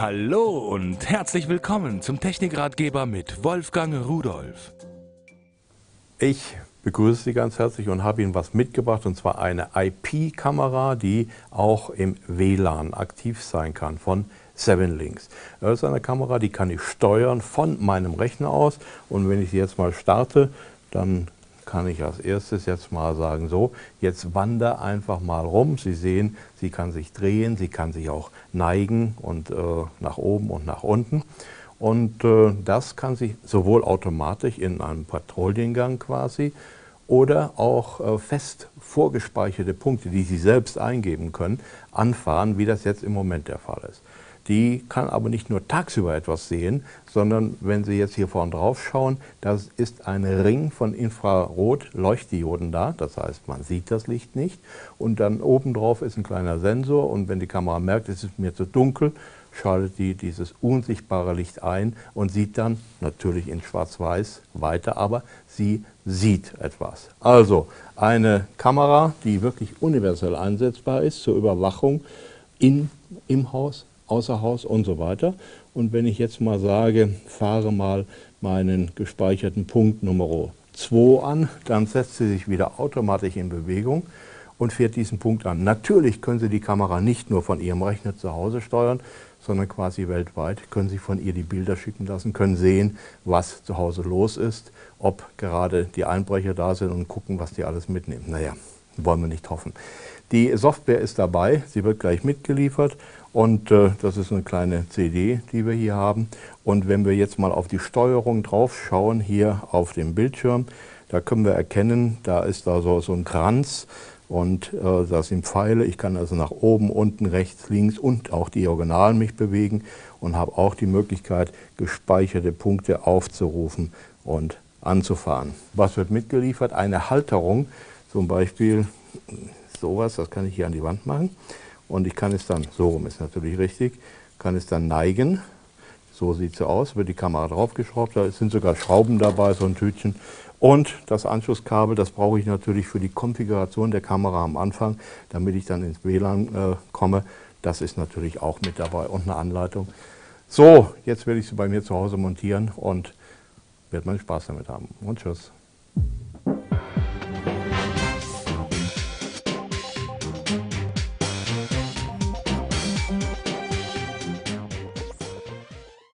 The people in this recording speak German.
Hallo und herzlich willkommen zum Technikratgeber mit Wolfgang Rudolf. Ich begrüße Sie ganz herzlich und habe Ihnen was mitgebracht, und zwar eine IP-Kamera, die auch im WLAN aktiv sein kann von Seven Links. Das ist eine Kamera, die kann ich steuern von meinem Rechner aus und wenn ich sie jetzt mal starte, dann kann ich als erstes jetzt mal sagen, so, jetzt wander einfach mal rum. Sie sehen, sie kann sich drehen, sie kann sich auch neigen und äh, nach oben und nach unten. Und äh, das kann sich sowohl automatisch in einem Patrouillengang quasi oder auch äh, fest vorgespeicherte Punkte, die Sie selbst eingeben können, anfahren, wie das jetzt im Moment der Fall ist die kann aber nicht nur tagsüber etwas sehen, sondern wenn Sie jetzt hier vorne drauf schauen, das ist ein Ring von Infrarot-Leuchtdioden da, das heißt, man sieht das Licht nicht. Und dann obendrauf ist ein kleiner Sensor. Und wenn die Kamera merkt, es ist mir zu dunkel, schaltet die dieses unsichtbare Licht ein und sieht dann natürlich in schwarz-weiß weiter, aber sie sieht etwas. Also eine Kamera, die wirklich universell einsetzbar ist zur Überwachung in, im Haus, außer Haus und so weiter. Und wenn ich jetzt mal sage, fahre mal meinen gespeicherten Punkt Nummer 2 an, dann setzt sie sich wieder automatisch in Bewegung und fährt diesen Punkt an. Natürlich können Sie die Kamera nicht nur von Ihrem Rechner zu Hause steuern, sondern quasi weltweit können Sie von ihr die Bilder schicken lassen, können sehen, was zu Hause los ist, ob gerade die Einbrecher da sind und gucken, was die alles mitnehmen. Naja, wollen wir nicht hoffen. Die Software ist dabei, sie wird gleich mitgeliefert und äh, das ist eine kleine CD, die wir hier haben. Und wenn wir jetzt mal auf die Steuerung drauf schauen, hier auf dem Bildschirm, da können wir erkennen, da ist da so, so ein Kranz und äh, da sind Pfeile. Ich kann also nach oben, unten, rechts, links und auch diagonal mich bewegen und habe auch die Möglichkeit, gespeicherte Punkte aufzurufen und anzufahren. Was wird mitgeliefert? Eine Halterung, zum Beispiel sowas, das kann ich hier an die Wand machen. Und ich kann es dann, so rum ist natürlich richtig, kann es dann neigen. So sieht es aus, wird die Kamera draufgeschraubt, da sind sogar Schrauben dabei, so ein Tütchen. Und das Anschlusskabel, das brauche ich natürlich für die Konfiguration der Kamera am Anfang, damit ich dann ins WLAN äh, komme. Das ist natürlich auch mit dabei und eine Anleitung. So, jetzt werde ich sie bei mir zu Hause montieren und werde meinen Spaß damit haben. Und tschüss.